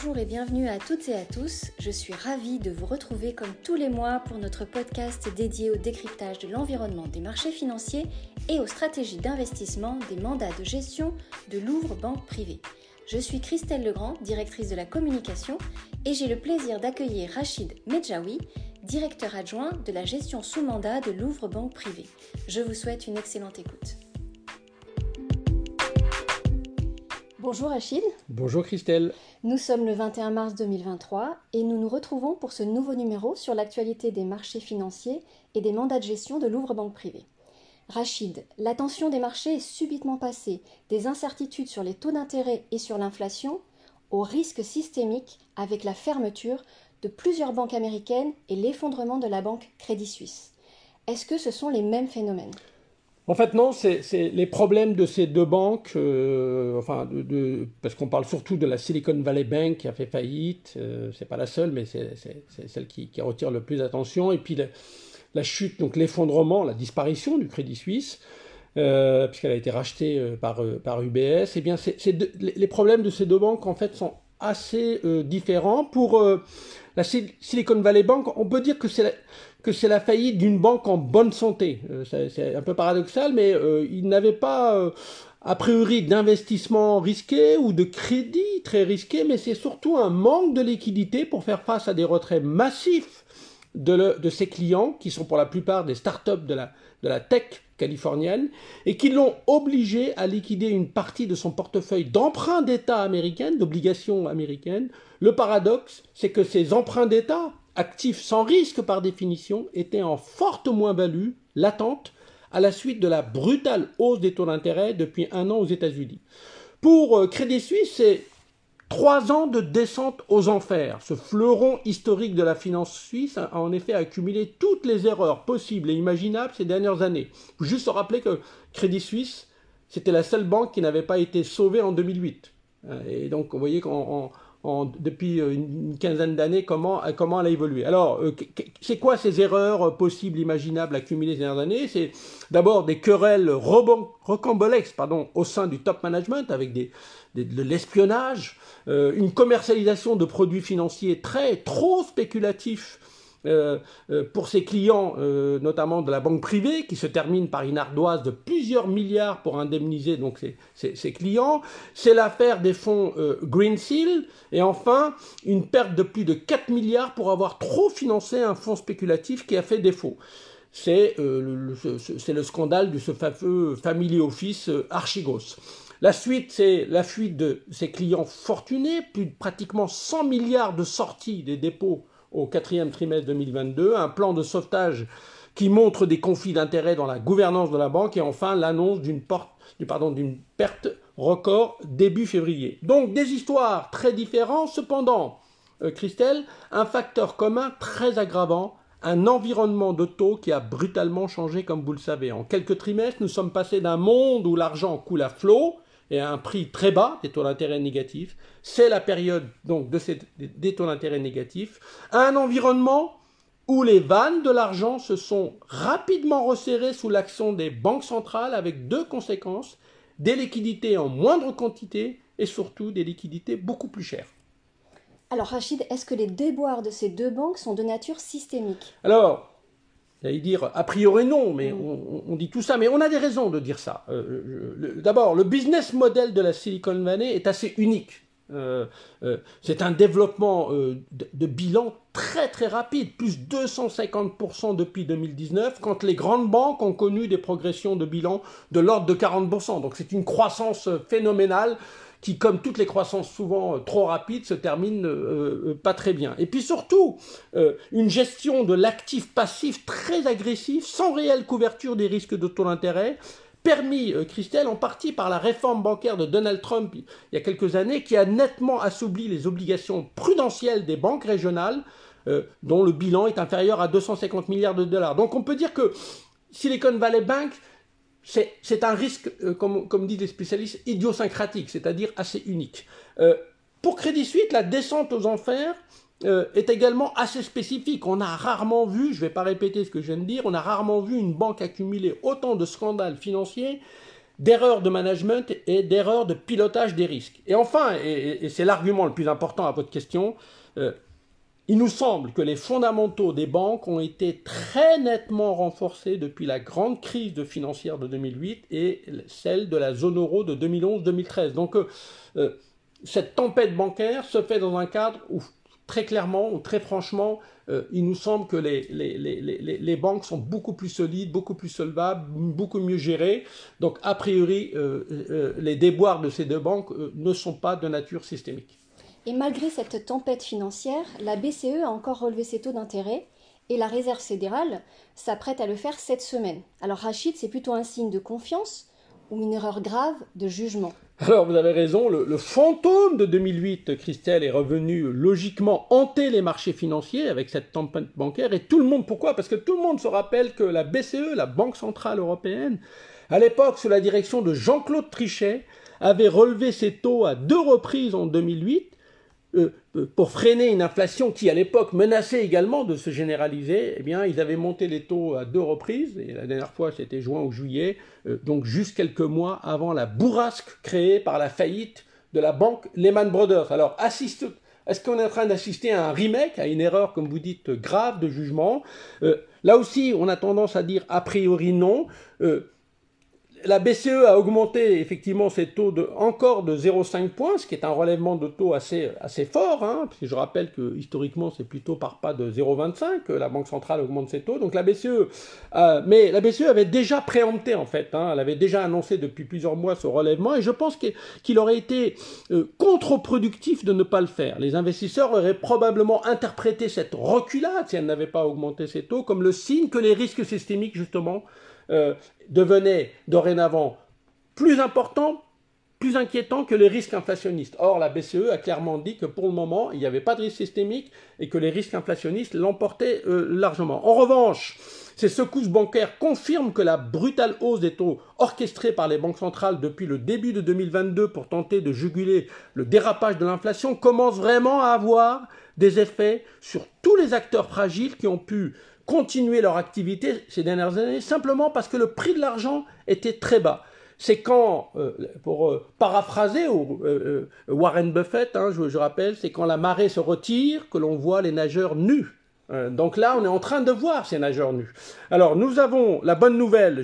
Bonjour et bienvenue à toutes et à tous. Je suis ravie de vous retrouver comme tous les mois pour notre podcast dédié au décryptage de l'environnement des marchés financiers et aux stratégies d'investissement des mandats de gestion de Louvre Banque Privée. Je suis Christelle Legrand, directrice de la communication, et j'ai le plaisir d'accueillir Rachid Medjaoui, directeur adjoint de la gestion sous mandat de Louvre Banque Privée. Je vous souhaite une excellente écoute. Bonjour Achille. Bonjour Christelle. Nous sommes le 21 mars 2023 et nous nous retrouvons pour ce nouveau numéro sur l'actualité des marchés financiers et des mandats de gestion de Louvre Banque Privée. Rachid, l'attention des marchés est subitement passée des incertitudes sur les taux d'intérêt et sur l'inflation au risque systémique avec la fermeture de plusieurs banques américaines et l'effondrement de la banque Crédit Suisse. Est-ce que ce sont les mêmes phénomènes? En fait, non, c'est les problèmes de ces deux banques, euh, enfin, parce qu'on parle surtout de la Silicon Valley Bank qui a fait faillite, euh, c'est pas la seule, mais c'est celle qui, qui, retire le plus d'attention, et puis la, chute, donc l'effondrement, la disparition du Crédit Suisse, euh, puisqu'elle a été rachetée par, par UBS, eh bien, les problèmes de ces deux banques, en fait, sont assez différents. Pour la Silicon Valley Bank, on peut dire que c'est que c'est la faillite d'une banque en bonne santé. Euh, c'est un peu paradoxal, mais euh, il n'avait pas euh, a priori d'investissement risqué ou de crédit très risqué, mais c'est surtout un manque de liquidité pour faire face à des retraits massifs de, ses clients, qui sont pour la plupart des startups de la, de la tech californienne, et qui l'ont obligé à liquider une partie de son portefeuille d'emprunts d'État américaines, d'obligations américaines. Le paradoxe, c'est que ces emprunts d'État actifs sans risque par définition, étaient en forte moins-value latente à la suite de la brutale hausse des taux d'intérêt depuis un an aux États-Unis. Pour euh, Crédit Suisse, c'est trois ans de descente aux enfers. Ce fleuron historique de la finance suisse a en effet accumulé toutes les erreurs possibles et imaginables ces dernières années. Juste se rappeler que Crédit Suisse, c'était la seule banque qui n'avait pas été sauvée en 2008. Et donc, vous voyez qu'en depuis euh, une quinzaine d'années comment, euh, comment elle a évolué. Alors, euh, c'est quoi ces erreurs possibles, imaginables, accumulées ces dernières années? C'est d'abord des querelles rocambolesques au sein du top management avec de l'espionnage, une commercialisation de produits financiers très trop spéculatifs euh, euh, pour ses clients, euh, notamment de la banque privée, qui se termine par une ardoise de plusieurs milliards pour indemniser donc ses, clients. C'est l'affaire des fonds Green Seal. Et enfin, une perte de plus de 4 milliards pour avoir trop financé un fonds spéculatif qui a fait défaut. C'est le, le, scandale de ce fameux Family Office Archigos. La suite, c'est la fuite de ses clients fortunés, plus de pratiquement 100 milliards de sorties des dépôts au quatrième trimestre 2022, un plan de sauvetage qui montre des conflits d'intérêts dans la gouvernance de la banque et enfin l'annonce d'une perte record début février. Donc des histoires très différentes, cependant, euh, Christelle, un facteur commun très aggravant, un environnement de taux qui a brutalement changé comme vous le savez. En quelques trimestres, nous sommes passés d'un monde où l'argent coule à flot, et à un prix très bas des taux d'intérêt négatifs. C'est la période donc de ces, des taux d'intérêt négatifs. Un environnement où les vannes de l'argent se sont rapidement resserrées sous l'action des banques centrales avec deux conséquences des liquidités en moindre quantité et surtout des liquidités beaucoup plus chères. Alors Rachid, est-ce que les déboires de ces deux banques sont de nature systémique? Alors, J'allais dire, a priori non, mais mm. on, dit tout ça, mais on a des raisons de dire ça. Euh, D'abord, le business model de la Silicon Valley est assez unique. Euh, euh, c'est un développement de, de, bilan très très rapide, plus 250% depuis 2019, quand les grandes banques ont connu des progressions de bilan de l'ordre de 40%. Donc c'est une croissance phénoménale qui, comme toutes les croissances souvent euh, trop rapides, se terminent euh, euh, pas très bien. Et puis surtout, une gestion de l'actif passif très agressif, sans réelle couverture des risques de taux d'intérêt, permis, Christelle, en partie par la réforme bancaire de Donald Trump il y a quelques années, qui a nettement assoupli les obligations prudentielles des banques régionales, dont le bilan est inférieur à 250 milliards de dollars. Donc on peut dire que Silicon Valley Bank c'est un risque, euh, comme, disent les spécialistes, idiosyncratique, c'est-à-dire assez unique. Euh, pour Crédit Suisse, la descente aux enfers euh, est également assez spécifique. On a rarement vu, je ne vais pas répéter ce que je viens de dire, on a rarement vu une banque accumuler autant de scandales financiers d'erreurs de management et d'erreurs de pilotage des risques. Et enfin, et, c'est l'argument le plus important à votre question, il nous semble que les fondamentaux des banques ont été très nettement renforcés depuis la grande crise financière de 2008 et celle de la zone euro de 2011-2013. Donc euh, euh, cette tempête bancaire se fait dans un cadre où très clairement ou très franchement, euh, il nous semble que les, banques sont beaucoup plus solides, beaucoup plus solvables, beaucoup mieux gérées. Donc a priori, les déboires de ces deux banques ne sont pas de nature systémique. Et malgré cette tempête financière, la BCE a encore relevé ses taux d'intérêt et la Réserve fédérale s'apprête à le faire cette semaine. Alors Rachid, c'est plutôt un signe de confiance ou une erreur grave de jugement? Alors vous avez raison, le, fantôme de 2008, Christelle, est revenu logiquement hanter les marchés financiers avec cette tempête bancaire. Et tout le monde, pourquoi? Parce que tout le monde se rappelle que la BCE, la Banque Centrale Européenne, à l'époque, sous la direction de Jean-Claude Trichet, avait relevé ses taux à deux reprises en 2008 euh, euh, pour freiner une inflation qui, à l'époque, menaçait également de se généraliser, eh bien, ils avaient monté les taux à deux reprises, et la dernière fois, c'était juin ou juillet, euh, donc juste quelques mois avant la bourrasque créée par la faillite de la banque Lehman Brothers. Alors, assiste, est-ce qu'on est en train d'assister à un remake, à une erreur, comme vous dites, grave de jugement? Là aussi, on a tendance à dire a priori non la BCE a augmenté effectivement ses taux de, encore de 0,5 points, ce qui est un relèvement de taux assez, fort, hein, je rappelle que historiquement c'est plutôt par pas de 0,25 que la Banque centrale augmente ses taux. Donc la BCE, euh, mais la BCE avait déjà préempté en fait, hein, elle avait déjà annoncé depuis plusieurs mois ce relèvement, et je pense qu'il aurait été euh, contre-productif de ne pas le faire. Les investisseurs auraient probablement interprété cette reculade si elle n'avait pas augmenté ses taux comme le signe que les risques systémiques justement euh, devenait dorénavant plus important, plus inquiétant que les risques inflationnistes. Or, la BCE a clairement dit que pour le moment, il n'y avait pas de risque systémique et que les risques inflationnistes l'emportaient euh, largement. En revanche, ces secousses bancaires confirment que la brutale hausse des taux orchestrée par les banques centrales depuis le début de 2022 pour tenter de juguler le dérapage de l'inflation commence vraiment à avoir des effets sur tous les acteurs fragiles qui ont pu continuer leur activité ces dernières années simplement parce que le prix de l'argent était très bas. C'est quand, euh, pour euh, paraphraser euh, Warren Buffett, hein, je, rappelle, c'est quand la marée se retire que l'on voit les nageurs nus. donc là, on est en train de voir ces nageurs nus. Alors, nous avons la bonne nouvelle,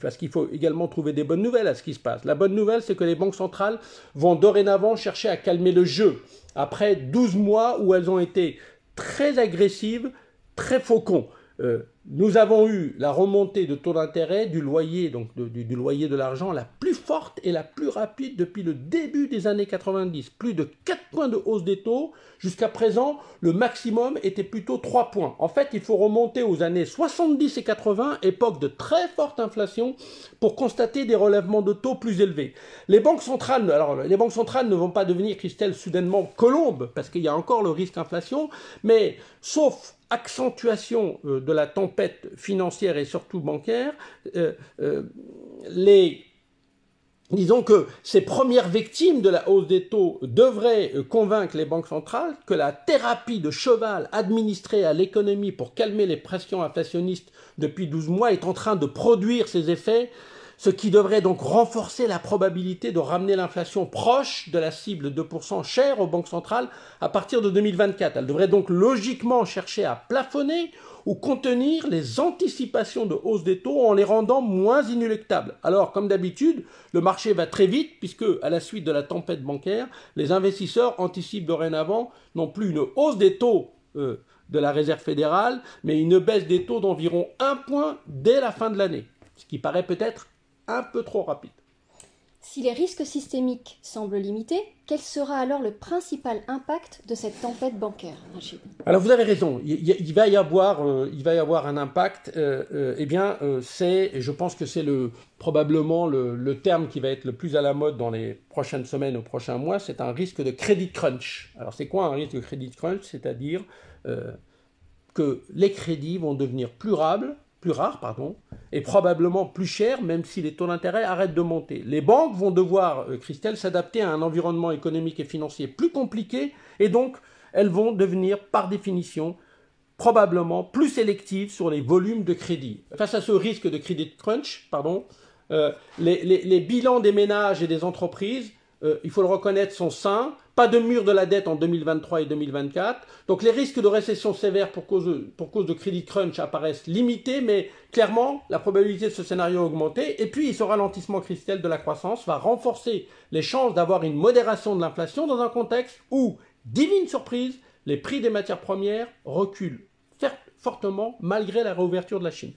parce qu'il faut également trouver des bonnes nouvelles à ce qui se passe. La bonne nouvelle, c'est que les banques centrales vont dorénavant chercher à calmer le jeu. Après 12 mois où elles ont été très agressives, très faucons. Euh, nous avons eu la remontée de taux d'intérêt du loyer, donc du, loyer de l'argent, la plus forte et la plus rapide depuis le début des années 90. Plus de 4 points de hausse des taux. Jusqu'à présent, le maximum était plutôt 3 points. En fait, il faut remonter aux années 70 et 80, époque de très forte inflation, pour constater des relèvements de taux plus élevés. Les banques centrales, alors les banques centrales ne vont pas devenir, Christelle, soudainement colombes, parce qu'il y a encore le risque inflation, mais sauf accentuation euh, de la tempête financière et surtout bancaire, euh, euh, les Disons que ces premières victimes de la hausse des taux devraient convaincre les banques centrales que la thérapie de cheval administrée à l'économie pour calmer les pressions inflationnistes depuis 12 mois est en train de produire ses effets ce qui devrait donc renforcer la probabilité de ramener l'inflation proche de la cible de 2% chère aux banques centrales à partir de 2024. Elle devrait donc logiquement chercher à plafonner ou contenir les anticipations de hausse des taux en les rendant moins inéluctables. Alors, comme d'habitude, le marché va très vite puisque, à la suite de la tempête bancaire, les investisseurs anticipent dorénavant non plus une hausse des taux euh, de la Réserve fédérale, mais une baisse des taux d'environ un point dès la fin de l'année, ce qui paraît peut-être un peu trop rapide. Si les risques systémiques semblent limités, quel sera alors le principal impact de cette tempête bancaire Alors vous avez raison, il, va, y avoir, euh, il va y avoir un impact. Euh, euh, eh bien, c'est, je pense que c'est le, probablement le, terme qui va être le plus à la mode dans les prochaines semaines ou prochains mois, c'est un risque de credit crunch. Alors c'est quoi un risque de credit crunch? C'est-à-dire que les crédits vont devenir plus rables plus rare, pardon, et probablement plus cher, même si les taux d'intérêt arrêtent de monter. Les banques vont devoir, euh, Christelle, s'adapter à un environnement économique et financier plus compliqué, et donc elles vont devenir, par définition, probablement plus sélectives sur les volumes de crédit. Face à ce risque de crédit crunch, pardon, les, bilans des ménages et des entreprises, il faut le reconnaître, sont sains. Pas de mur de la dette en 2023 et 2024. Donc les risques de récession sévère pour cause de, crédit crunch apparaissent limités, mais clairement, la probabilité de ce scénario a augmenté. Et puis, ce ralentissement cristal de la croissance va renforcer les chances d'avoir une modération de l'inflation dans un contexte où, divine surprise, les prix des matières premières reculent fortement malgré la réouverture de la Chine.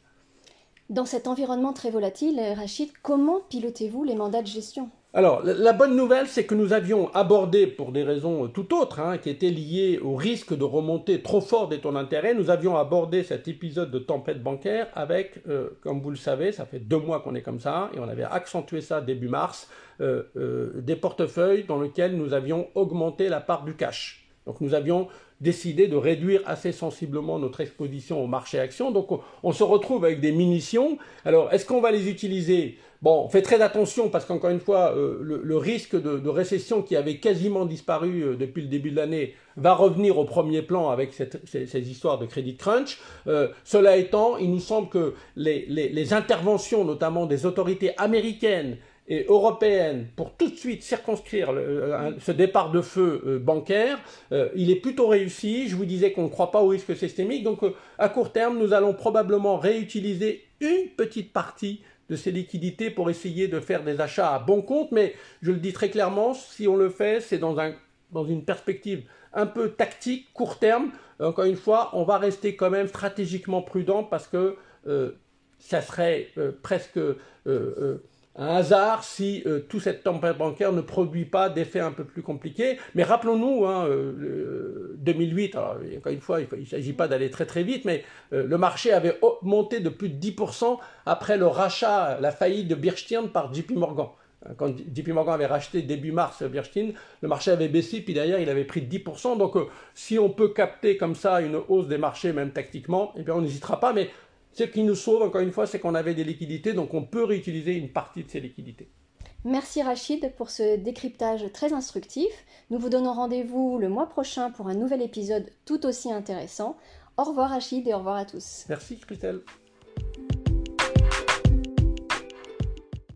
Dans cet environnement très volatile, Rachid, comment pilotez-vous les mandats de gestion? Alors, la bonne nouvelle, c'est que nous avions abordé, pour des raisons tout autres, hein, qui étaient liées au risque de remontée trop fort des taux d'intérêt, nous avions abordé cet épisode de tempête bancaire avec, euh, comme vous le savez, ça fait deux mois qu'on est comme ça, et on avait accentué ça début mars, euh, euh, des portefeuilles dans lesquels nous avions augmenté la part du cash. Donc nous avions décidé de réduire assez sensiblement notre exposition au marché action. Donc on, se retrouve avec des munitions. Alors est-ce qu'on va les utiliser? Bon, on fait très attention parce qu'encore une fois, euh, le, risque de, récession qui avait quasiment disparu euh, depuis le début de l'année va revenir au premier plan avec ces, histoires de crédit crunch. Euh, cela étant, il nous semble que les interventions, notamment des autorités américaines, et européenne pour tout de suite circonscrire euh, ce départ de feu euh, bancaire, euh, il est plutôt réussi. Je vous disais qu'on ne croit pas au risque systémique. Donc à court terme, nous allons probablement réutiliser une petite partie de ces liquidités pour essayer de faire des achats à bon compte. Mais je le dis très clairement, si on le fait, c'est dans, un, dans une perspective un peu tactique, court terme. Encore une fois, on va rester quand même stratégiquement prudent parce que ça serait presque un hasard si euh, tout cette tempête bancaire ne produit pas d'effets un peu plus compliqués. Mais rappelons-nous, hein, 2008, euh, alors, encore une fois, il ne s'agit pas d'aller très très vite, mais euh, le marché avait monté de plus de 10% après le rachat, la faillite de Birchstein par JP Morgan. Quand JP Morgan avait racheté début mars Birchstein, le marché avait baissé, puis derrière il avait pris 10%. Donc si on peut capter comme ça une hausse des marchés, même tactiquement, eh bien on n'hésitera pas. Mais ce qui nous sauve, encore une fois, c'est qu'on avait des liquidités, donc on peut réutiliser une partie de ces liquidités. Merci Rachid pour ce décryptage très instructif. Nous vous donnons rendez-vous le mois prochain pour un nouvel épisode tout aussi intéressant. Au revoir Rachid et au revoir à tous. Merci Christelle.